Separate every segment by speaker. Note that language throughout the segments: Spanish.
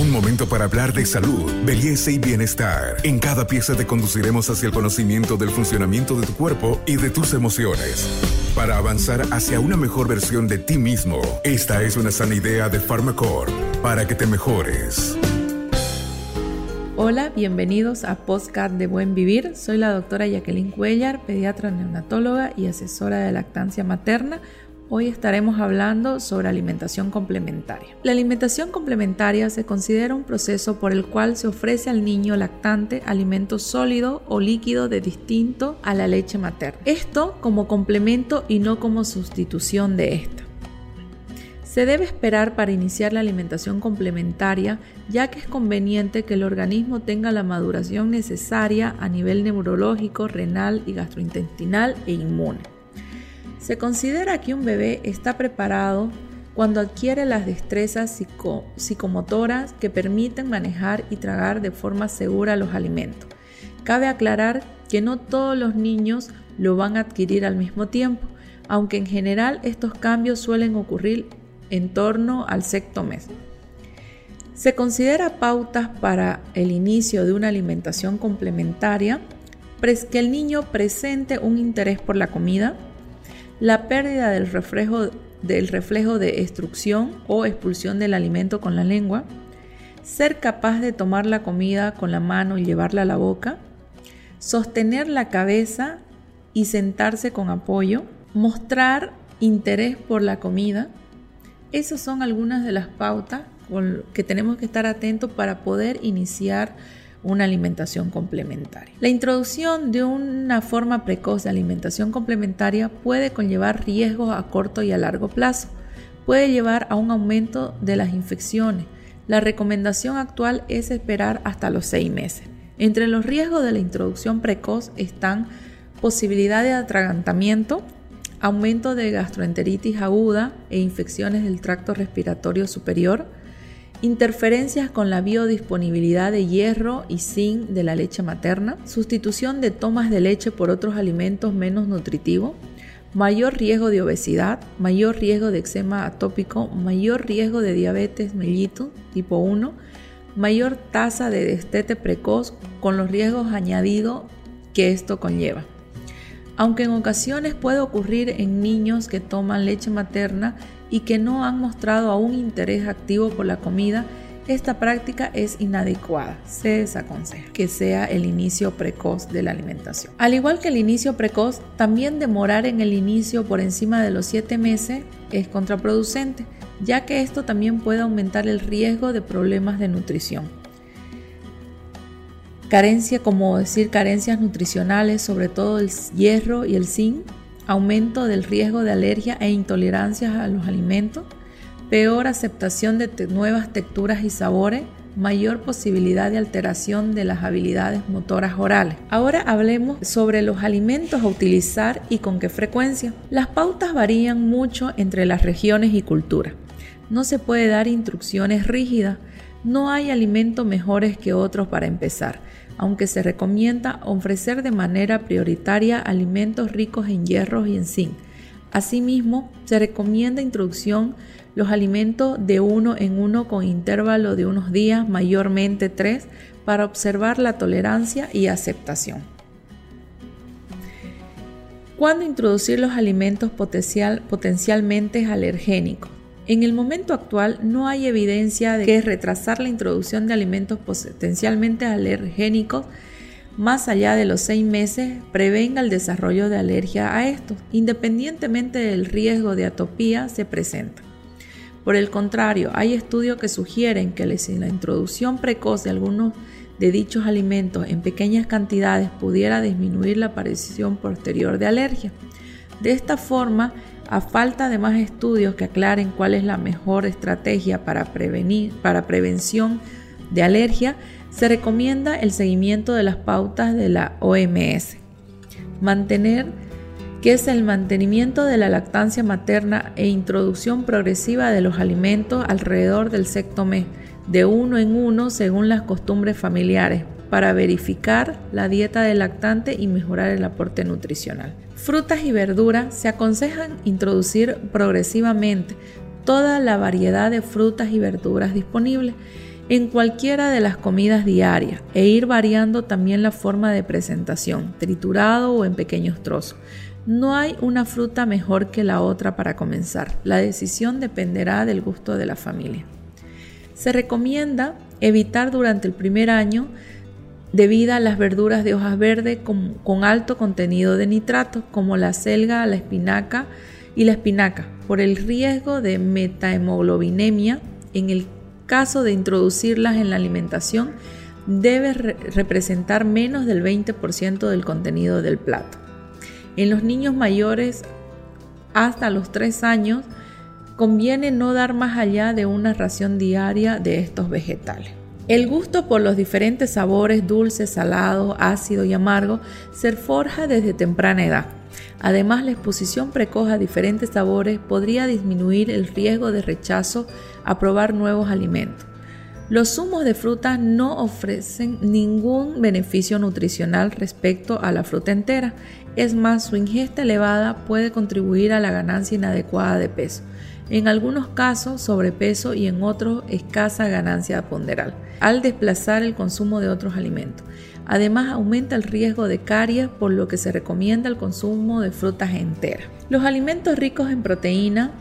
Speaker 1: Un momento para hablar de salud, belleza y bienestar. En cada pieza te conduciremos hacia el conocimiento del funcionamiento de tu cuerpo y de tus emociones. Para avanzar hacia una mejor versión de ti mismo, esta es una sana idea de Pharmacore para que te mejores.
Speaker 2: Hola, bienvenidos a Postcard de Buen Vivir. Soy la doctora Jacqueline Cuellar, pediatra neonatóloga y asesora de lactancia materna Hoy estaremos hablando sobre alimentación complementaria. La alimentación complementaria se considera un proceso por el cual se ofrece al niño lactante alimento sólido o líquido de distinto a la leche materna. Esto como complemento y no como sustitución de esta. Se debe esperar para iniciar la alimentación complementaria ya que es conveniente que el organismo tenga la maduración necesaria a nivel neurológico, renal y gastrointestinal e inmune. Se considera que un bebé está preparado cuando adquiere las destrezas psicomotoras que permiten manejar y tragar de forma segura los alimentos. Cabe aclarar que no todos los niños lo van a adquirir al mismo tiempo, aunque en general estos cambios suelen ocurrir en torno al sexto mes. Se considera pautas para el inicio de una alimentación complementaria que el niño presente un interés por la comida, la pérdida del reflejo, del reflejo de extrusión o expulsión del alimento con la lengua, ser capaz de tomar la comida con la mano y llevarla a la boca, sostener la cabeza y sentarse con apoyo, mostrar interés por la comida. Esas son algunas de las pautas que tenemos que estar atentos para poder iniciar una alimentación complementaria. La introducción de una forma precoz de alimentación complementaria puede conllevar riesgos a corto y a largo plazo. Puede llevar a un aumento de las infecciones. La recomendación actual es esperar hasta los seis meses. Entre los riesgos de la introducción precoz están posibilidad de atragantamiento, aumento de gastroenteritis aguda e infecciones del tracto respiratorio superior, interferencias con la biodisponibilidad de hierro y zinc de la leche materna, sustitución de tomas de leche por otros alimentos menos nutritivos, mayor riesgo de obesidad, mayor riesgo de eczema atópico, mayor riesgo de diabetes mellitus tipo 1, mayor tasa de destete precoz con los riesgos añadidos que esto conlleva. Aunque en ocasiones puede ocurrir en niños que toman leche materna y que no han mostrado aún interés activo por la comida, esta práctica es inadecuada. Se desaconseja que sea el inicio precoz de la alimentación. Al igual que el inicio precoz, también demorar en el inicio por encima de los 7 meses es contraproducente, ya que esto también puede aumentar el riesgo de problemas de nutrición. Carencia, como decir carencias nutricionales, sobre todo el hierro y el zinc, aumento del riesgo de alergia e intolerancias a los alimentos, peor aceptación de nuevas texturas y sabores, mayor posibilidad de alteración de las habilidades motoras orales. Ahora hablemos sobre los alimentos a utilizar y con qué frecuencia. Las pautas varían mucho entre las regiones y culturas. No se puede dar instrucciones rígidas. No hay alimentos mejores que otros para empezar aunque se recomienda ofrecer de manera prioritaria alimentos ricos en hierro y en zinc. Asimismo, se recomienda introducción los alimentos de uno en uno con intervalo de unos días, mayormente tres, para observar la tolerancia y aceptación. ¿Cuándo introducir los alimentos potencialmente alergénicos? En el momento actual no hay evidencia de que retrasar la introducción de alimentos potencialmente alergénicos más allá de los seis meses prevenga el desarrollo de alergia a estos, independientemente del riesgo de atopía se presenta. Por el contrario, hay estudios que sugieren que la introducción precoz de algunos de dichos alimentos en pequeñas cantidades pudiera disminuir la aparición posterior de alergia. De esta forma, a falta de más estudios que aclaren cuál es la mejor estrategia para prevención de alergia, se recomienda el seguimiento de las pautas de la OMS. Mantener que es el mantenimiento de la lactancia materna e introducción progresiva de los alimentos alrededor del sexto mes, de uno en uno según las costumbres familiares, para verificar la dieta del lactante y mejorar el aporte nutricional. Frutas y verduras se aconsejan introducir progresivamente toda la variedad de frutas y verduras disponibles. en cualquiera de las comidas diarias e ir variando también la forma de presentación, triturado o en pequeños trozos. No hay una fruta mejor que la otra para comenzar. La decisión dependerá del gusto de la familia. Se recomienda evitar durante el primer año de vida las verduras de hojas verdes con, alto contenido de nitratos como la selga, la espinaca y la espinaca por el riesgo de metahemoglobinemia en el caso de introducirlas en la alimentación debe representar menos del 20% del contenido del plato. En los niños mayores hasta los 3 años conviene no dar más allá de una ración diaria de estos vegetales. El gusto por los diferentes sabores dulce, salado, ácido y amargo se forja desde temprana edad. Además, la exposición precoz a diferentes sabores podría disminuir el riesgo de rechazo a probar nuevos alimentos. Los zumos de frutas no ofrecen ningún beneficio nutricional respecto a la fruta entera. Es más, su ingesta elevada puede contribuir a la ganancia inadecuada de peso en algunos casos sobrepeso y en otros escasa ganancia ponderal, al desplazar el consumo de otros alimentos. Además, aumenta el riesgo de caries, por lo que se recomienda el consumo de frutas enteras. Los alimentos ricos en proteína.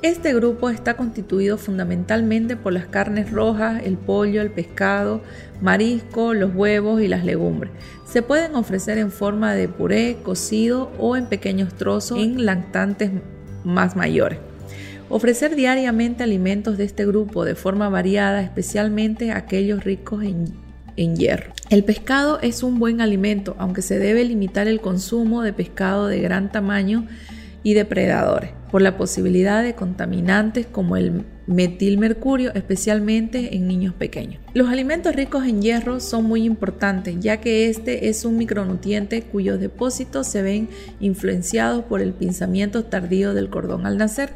Speaker 2: Este grupo está constituido fundamentalmente por las carnes rojas, el pollo, el pescado, marisco, los huevos y las legumbres. Se pueden ofrecer en forma de puré, cocido o en pequeños trozos en lactantes más mayores. Ofrecer diariamente alimentos de este grupo de forma variada, especialmente aquellos ricos en, en, hierro. El pescado es un buen alimento, aunque se debe limitar el consumo de pescado de gran tamaño y depredadores, por la posibilidad de contaminantes como el metilmercurio, especialmente en niños pequeños. Los alimentos ricos en hierro son muy importantes, ya que este es un micronutriente cuyos depósitos se ven influenciados por el pinzamiento tardío del cordón al nacer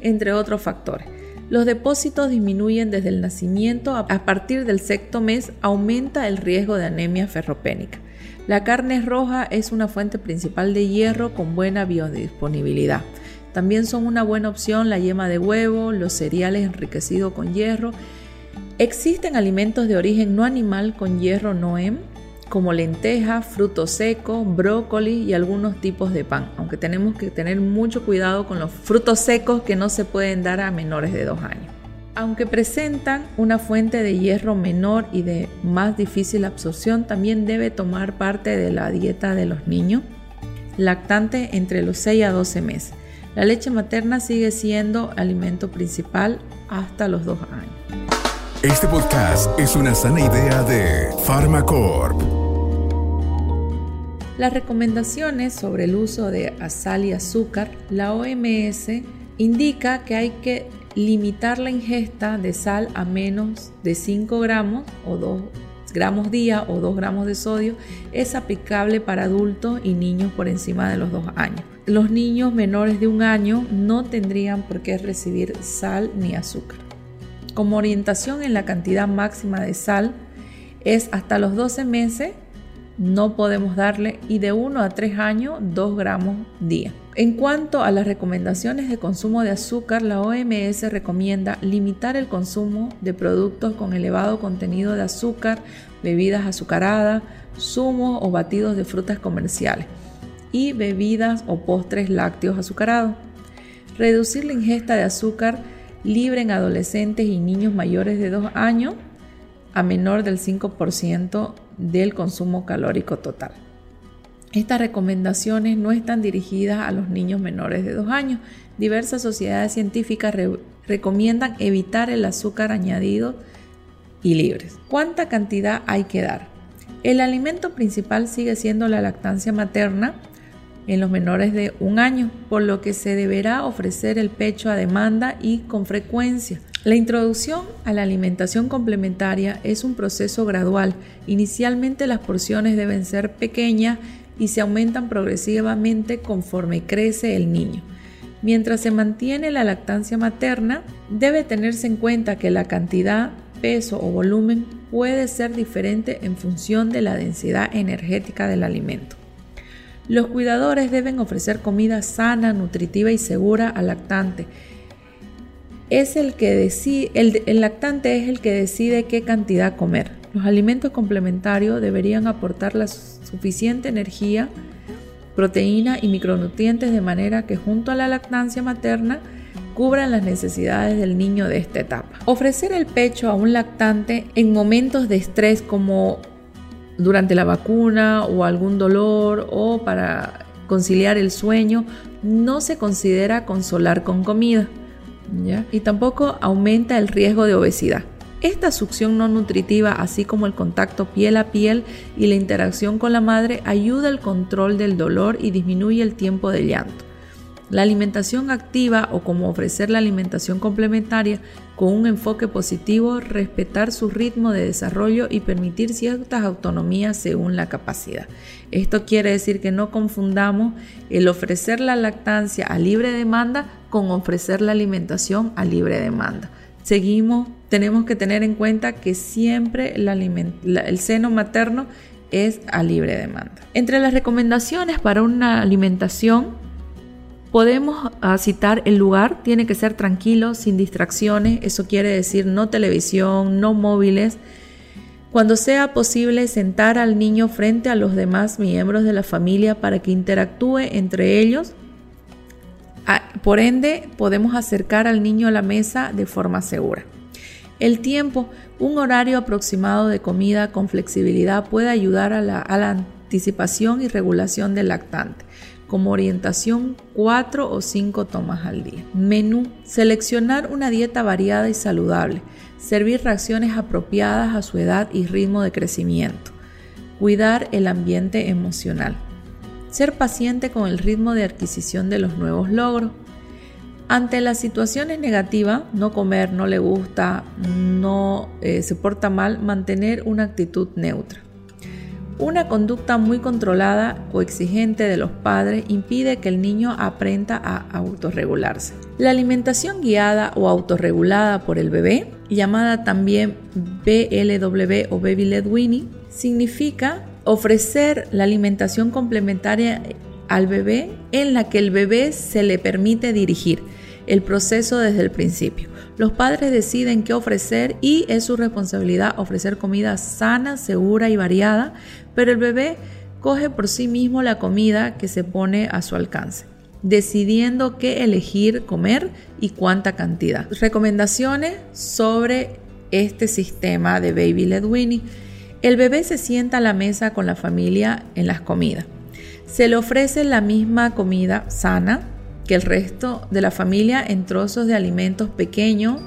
Speaker 2: entre otros factores. Los depósitos disminuyen desde el nacimiento, a partir del sexto mes aumenta el riesgo de anemia ferropénica. La carne roja es una fuente principal de hierro con buena biodisponibilidad. También son una buena opción la yema de huevo, los cereales enriquecidos con hierro. Existen alimentos de origen no animal con hierro NOEM, como lentejas, frutos secos, brócoli y algunos tipos de pan, aunque tenemos que tener mucho cuidado con los frutos secos que no se pueden dar a menores de 2 años. Aunque presentan una fuente de hierro menor y de más difícil absorción, también debe tomar parte de la dieta de los niños lactantes entre los 6 a 12 meses. La leche materna sigue siendo alimento principal hasta los 2 años.
Speaker 1: Este podcast es una sana idea de Pharmacorp.
Speaker 2: Las recomendaciones sobre el uso de sal y azúcar, la OMS indica que hay que limitar la ingesta de sal a menos de 5 gramos o 2 gramos día o 2 gramos de sodio. Es aplicable para adultos y niños por encima de los 2 años. Los niños menores de un año no tendrían por qué recibir sal ni azúcar. Como orientación en la cantidad máxima de sal es hasta los 12 meses no podemos darle y de 1 a 3 años 2 gramos día. En cuanto a las recomendaciones de consumo de azúcar, la OMS recomienda limitar el consumo de productos con elevado contenido de azúcar, bebidas azucaradas, zumos o batidos de frutas comerciales y bebidas o postres lácteos azucarados. Reducir la ingesta de azúcar libre en adolescentes y niños mayores de 2 años a menor del 5% del consumo calórico total. Estas recomendaciones no están dirigidas a los niños menores de 2 años. Diversas sociedades científicas recomiendan evitar el azúcar añadido y libres. ¿Cuánta cantidad hay que dar? El alimento principal sigue siendo la lactancia materna, en los menores de un año, por lo que se deberá ofrecer el pecho a demanda y con frecuencia. La introducción a la alimentación complementaria es un proceso gradual. Inicialmente las porciones deben ser pequeñas y se aumentan progresivamente conforme crece el niño. Mientras se mantiene la lactancia materna, debe tenerse en cuenta que la cantidad, peso o volumen puede ser diferente en función de la densidad energética del alimento. Los cuidadores deben ofrecer comida sana, nutritiva y segura al lactante. Es el que decide, el, el lactante es el que decide qué cantidad comer. Los alimentos complementarios deberían aportar la suficiente energía, proteína y micronutrientes de manera que junto a la lactancia materna cubran las necesidades del niño de esta etapa. Ofrecer el pecho a un lactante en momentos de estrés como durante la vacuna o algún dolor o para conciliar el sueño no se considera consolar con comida y tampoco aumenta el riesgo de obesidad. Esta succión no nutritiva, así como el contacto piel a piel y la interacción con la madre, ayuda al control del dolor y disminuye el tiempo de llanto. La alimentación activa o como ofrecer la alimentación complementaria con un enfoque positivo, respetar su ritmo de desarrollo y permitir ciertas autonomías según la capacidad. Esto quiere decir que no confundamos el ofrecer la lactancia a libre demanda con ofrecer la alimentación a libre demanda. Seguimos, tenemos que tener en cuenta que siempre el seno materno es a libre demanda. Entre las recomendaciones para una alimentación Podemos ah, citar el lugar, tiene que ser tranquilo, sin distracciones, eso quiere decir no televisión, no móviles. Cuando sea posible, sentar al niño frente a los demás miembros de la familia para que interactúe entre ellos. Ah, por ende, podemos acercar al niño a la mesa de forma segura. El tiempo, un horario aproximado de comida con flexibilidad puede ayudar a la, a la anticipación y regulación del lactante como orientación cuatro o cinco tomas al día. Menú. Seleccionar una dieta variada y saludable. Servir reacciones apropiadas a su edad y ritmo de crecimiento. Cuidar el ambiente emocional. Ser paciente con el ritmo de adquisición de los nuevos logros. Ante las situaciones negativas, no comer, no le gusta, no eh, se porta mal, mantener una actitud neutra. Una conducta muy controlada o exigente de los padres impide que el niño aprenda a autorregularse. La alimentación guiada o autorregulada por el bebé, llamada también BLW o Baby Led Weaning, significa ofrecer la alimentación complementaria al bebé en la que el bebé se le permite dirigir el proceso desde el principio. Los padres deciden qué ofrecer y es su responsabilidad ofrecer comida sana, segura y variada, pero el bebé coge por sí mismo la comida que se pone a su alcance, decidiendo qué elegir comer y cuánta cantidad. Recomendaciones sobre este sistema de Baby Led Winnie. El bebé se sienta a la mesa con la familia en las comidas. Se le ofrece la misma comida sana, que el resto de la familia en trozos de alimentos pequeños,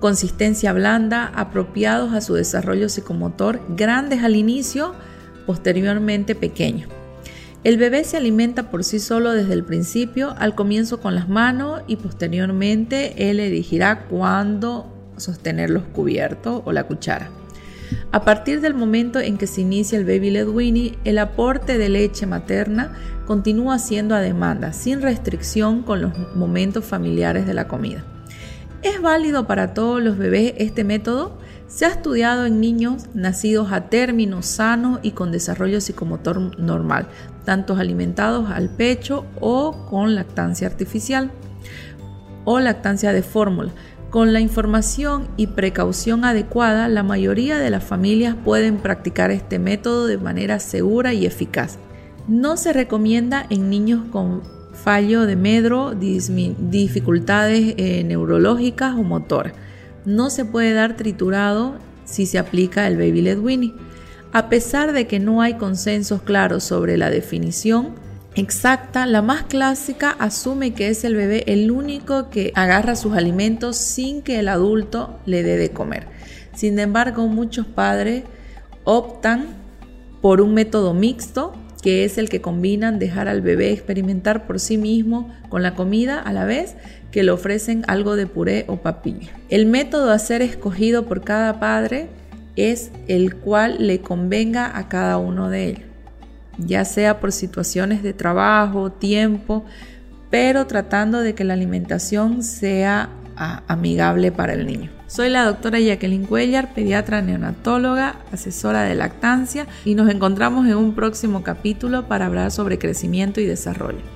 Speaker 2: consistencia blanda, apropiados a su desarrollo psicomotor, grandes al inicio, posteriormente pequeños. El bebé se alimenta por sí solo desde el principio, al comienzo con las manos y posteriormente él elegirá cuándo sostener los cubiertos o la cuchara. A partir del momento en que se inicia el baby led weaning, el aporte de leche materna continúa siendo a demanda, sin restricción con los momentos familiares de la comida. ¿Es válido para todos los bebés este método? Se ha estudiado en niños nacidos a término sano y con desarrollo psicomotor normal, tanto alimentados al pecho o con lactancia artificial o lactancia de fórmula. Con la información y precaución adecuada, la mayoría de las familias pueden practicar este método de manera segura y eficaz. No se recomienda en niños con fallo de medro, dificultades eh, neurológicas o motoras. No se puede dar triturado si se aplica el Baby Led Winnie. A pesar de que no hay consensos claros sobre la definición exacta, la más clásica asume que es el bebé el único que agarra sus alimentos sin que el adulto le dé de comer. Sin embargo, muchos padres optan por un método mixto que es el que combinan dejar al bebé experimentar por sí mismo con la comida a la vez que le ofrecen algo de puré o papilla. El método a ser escogido por cada padre es el cual le convenga a cada uno de ellos, ya sea por situaciones de trabajo, tiempo, pero tratando de que la alimentación sea amigable para el niño. Soy la doctora Jacqueline Cuellar, pediatra neonatóloga, asesora de lactancia y nos encontramos en un próximo capítulo para hablar sobre crecimiento y desarrollo.